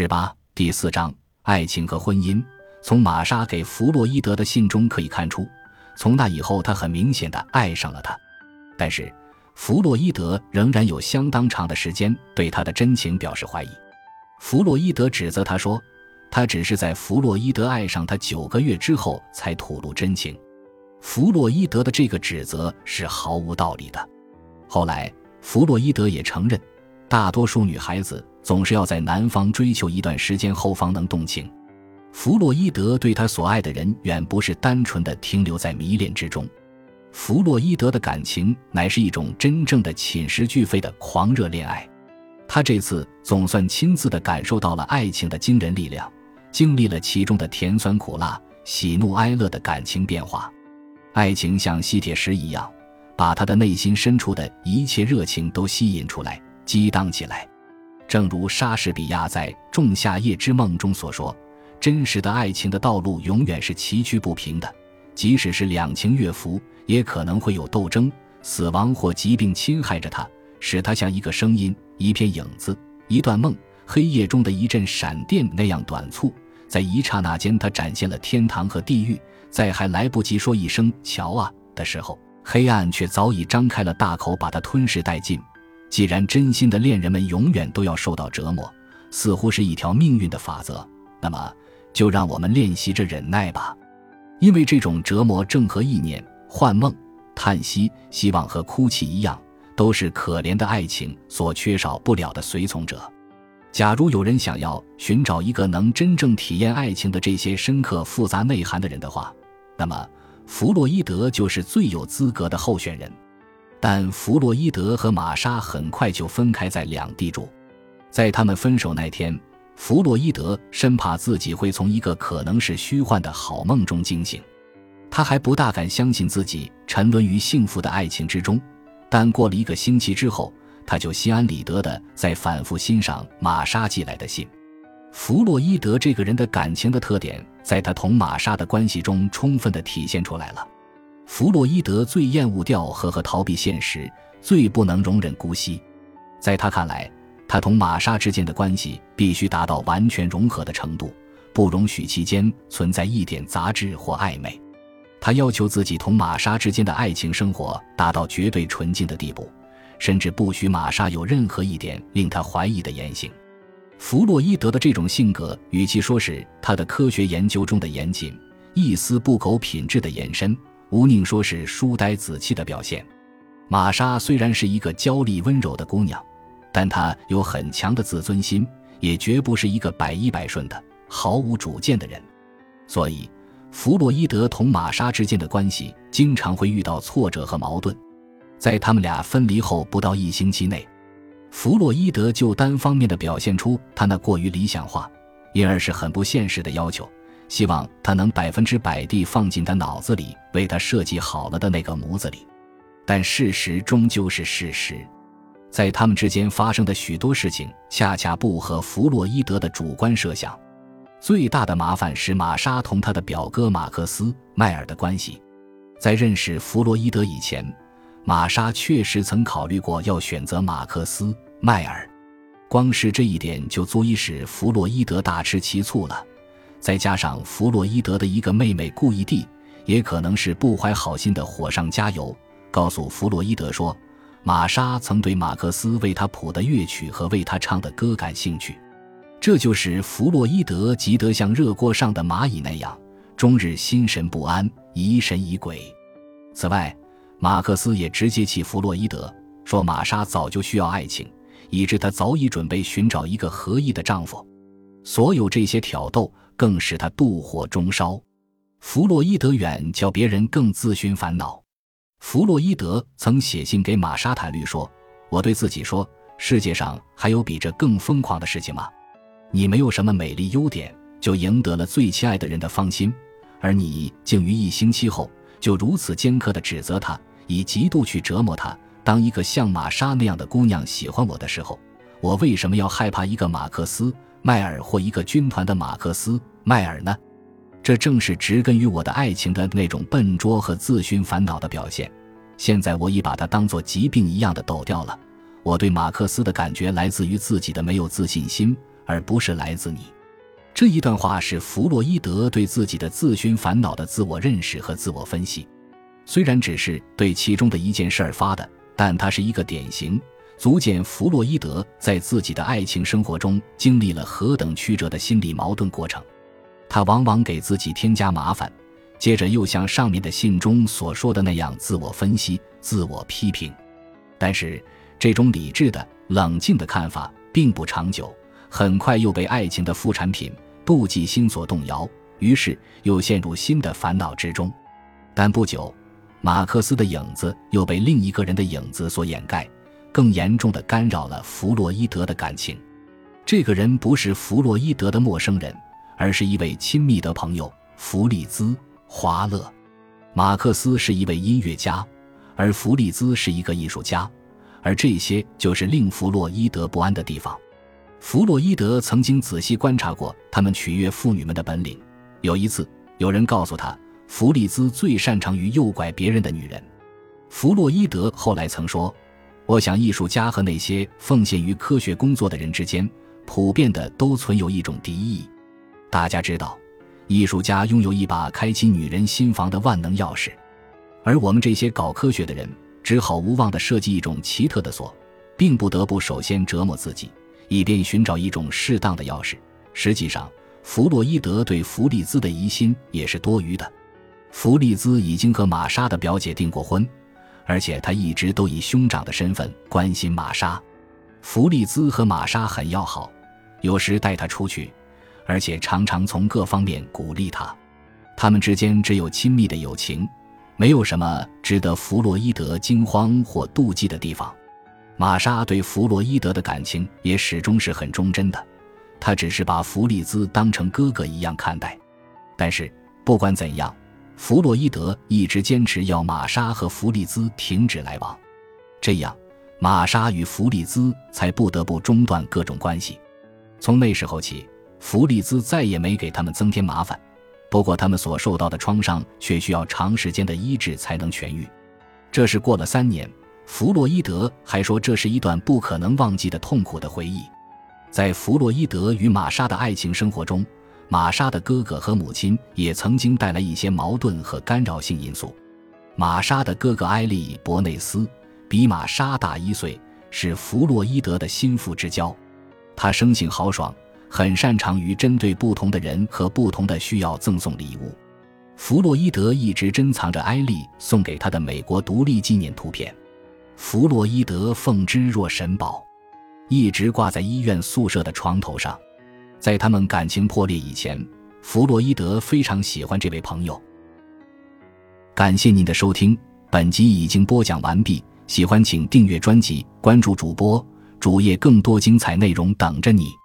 十八第四章爱情和婚姻。从玛莎给弗洛伊德的信中可以看出，从那以后他很明显的爱上了他，但是弗洛伊德仍然有相当长的时间对他的真情表示怀疑。弗洛伊德指责他说，他只是在弗洛伊德爱上他九个月之后才吐露真情。弗洛伊德的这个指责是毫无道理的。后来，弗洛伊德也承认，大多数女孩子总是要在男方追求一段时间后方能动情。弗洛伊德对他所爱的人远不是单纯的停留在迷恋之中，弗洛伊德的感情乃是一种真正的寝食俱废的狂热恋爱。他这次总算亲自的感受到了爱情的惊人力量，经历了其中的甜酸苦辣、喜怒哀乐的感情变化。爱情像吸铁石一样。把他的内心深处的一切热情都吸引出来，激荡起来。正如莎士比亚在《仲夏夜之梦》中所说：“真实的爱情的道路永远是崎岖不平的，即使是两情悦服，也可能会有斗争、死亡或疾病侵害着他，使他像一个声音、一片影子、一段梦、黑夜中的一阵闪电那样短促。在一刹那间，他展现了天堂和地狱，在还来不及说一声‘瞧啊’的时候。”黑暗却早已张开了大口，把它吞噬殆尽。既然真心的恋人们永远都要受到折磨，似乎是一条命运的法则，那么就让我们练习着忍耐吧。因为这种折磨正和意念、幻梦、叹息、希望和哭泣一样，都是可怜的爱情所缺少不了的随从者。假如有人想要寻找一个能真正体验爱情的这些深刻复杂内涵的人的话，那么。弗洛伊德就是最有资格的候选人，但弗洛伊德和玛莎很快就分开在两地住。在他们分手那天，弗洛伊德生怕自己会从一个可能是虚幻的好梦中惊醒，他还不大敢相信自己沉沦于幸福的爱情之中。但过了一个星期之后，他就心安理得地在反复欣赏玛莎寄来的信。弗洛伊德这个人的感情的特点，在他同玛莎的关系中充分的体现出来了。弗洛伊德最厌恶调和和逃避现实，最不能容忍姑息。在他看来，他同玛莎之间的关系必须达到完全融合的程度，不容许其间存在一点杂质或暧昧。他要求自己同玛莎之间的爱情生活达到绝对纯净的地步，甚至不许玛莎有任何一点令他怀疑的言行。弗洛伊德的这种性格，与其说是他的科学研究中的严谨、一丝不苟品质的延伸，无宁说是书呆子气的表现。玛莎虽然是一个娇丽温柔的姑娘，但她有很强的自尊心，也绝不是一个百依百顺的、毫无主见的人。所以，弗洛伊德同玛莎之间的关系经常会遇到挫折和矛盾。在他们俩分离后不到一星期内。弗洛伊德就单方面的表现出他那过于理想化，因而是很不现实的要求，希望他能百分之百地放进他脑子里为他设计好了的那个模子里。但事实终究是事实，在他们之间发生的许多事情恰恰不合弗洛伊德的主观设想。最大的麻烦是玛莎同他的表哥马克思·迈尔的关系。在认识弗洛伊德以前。玛莎确实曾考虑过要选择马克思·迈尔，光是这一点就足以使弗洛伊德大吃其醋了。再加上弗洛伊德的一个妹妹故意地，也可能是不怀好心的火上加油，告诉弗洛伊德说，玛莎曾对马克思为他谱的乐曲和为他唱的歌感兴趣，这就使弗洛伊德急得像热锅上的蚂蚁那样，终日心神不安，疑神疑鬼。此外，马克思也直接气弗洛伊德，说玛莎早就需要爱情，以致她早已准备寻找一个合意的丈夫。所有这些挑逗更使他妒火中烧。弗洛伊德远较别人更自寻烦恼。弗洛伊德曾写信给玛莎坦律说：“我对自己说，世界上还有比这更疯狂的事情吗？你没有什么美丽优点，就赢得了最亲爱的人的芳心，而你竟于一星期后就如此尖刻地指责他。”以极度去折磨他。当一个像玛莎那样的姑娘喜欢我的时候，我为什么要害怕一个马克思·迈尔或一个军团的马克思·迈尔呢？这正是植根于我的爱情的那种笨拙和自寻烦恼的表现。现在我已把它当作疾病一样的抖掉了。我对马克思的感觉来自于自己的没有自信心，而不是来自你。这一段话是弗洛伊德对自己的自寻烦恼的自我认识和自我分析。虽然只是对其中的一件事儿发的，但它是一个典型，足见弗洛伊德在自己的爱情生活中经历了何等曲折的心理矛盾过程。他往往给自己添加麻烦，接着又像上面的信中所说的那样自我分析、自我批评。但是这种理智的、冷静的看法并不长久，很快又被爱情的副产品妒忌心所动摇，于是又陷入新的烦恼之中。但不久，马克思的影子又被另一个人的影子所掩盖，更严重的干扰了弗洛伊德的感情。这个人不是弗洛伊德的陌生人。而是一位亲密的朋友弗利兹·华勒。马克思是一位音乐家，而弗利兹是一个艺术家，而这些就是令弗洛伊德不安的地方。弗洛伊德曾经仔细观察过他们取悦妇女们的本领。有一次，有人告诉他，弗利兹最擅长于诱拐别人的女人。弗洛伊德后来曾说：“我想，艺术家和那些奉献于科学工作的人之间，普遍的都存有一种敌意。”大家知道，艺术家拥有一把开启女人心房的万能钥匙，而我们这些搞科学的人只好无望地设计一种奇特的锁，并不得不首先折磨自己，以便寻找一种适当的钥匙。实际上，弗洛伊德对弗利兹的疑心也是多余的。弗利兹已经和玛莎的表姐订过婚，而且他一直都以兄长的身份关心玛莎。弗利兹和玛莎很要好，有时带她出去。而且常常从各方面鼓励他，他们之间只有亲密的友情，没有什么值得弗洛伊德惊慌或妒忌的地方。玛莎对弗洛伊德的感情也始终是很忠贞的，他只是把弗利兹当成哥哥一样看待。但是不管怎样，弗洛伊德一直坚持要玛莎和弗利兹停止来往，这样玛莎与弗利兹才不得不中断各种关系。从那时候起。弗利兹再也没给他们增添麻烦，不过他们所受到的创伤却需要长时间的医治才能痊愈。这是过了三年，弗洛伊德还说这是一段不可能忘记的痛苦的回忆。在弗洛伊德与玛莎的爱情生活中，玛莎的哥哥和母亲也曾经带来一些矛盾和干扰性因素。玛莎的哥哥埃利·伯内斯比玛莎大一岁，是弗洛伊德的心腹之交，他生性豪爽。很擅长于针对不同的人和不同的需要赠送礼物。弗洛伊德一直珍藏着埃利送给他的美国独立纪念图片，弗洛伊德奉之若神宝，一直挂在医院宿舍的床头上。在他们感情破裂以前，弗洛伊德非常喜欢这位朋友。感谢您的收听，本集已经播讲完毕。喜欢请订阅专辑，关注主播主页，更多精彩内容等着你。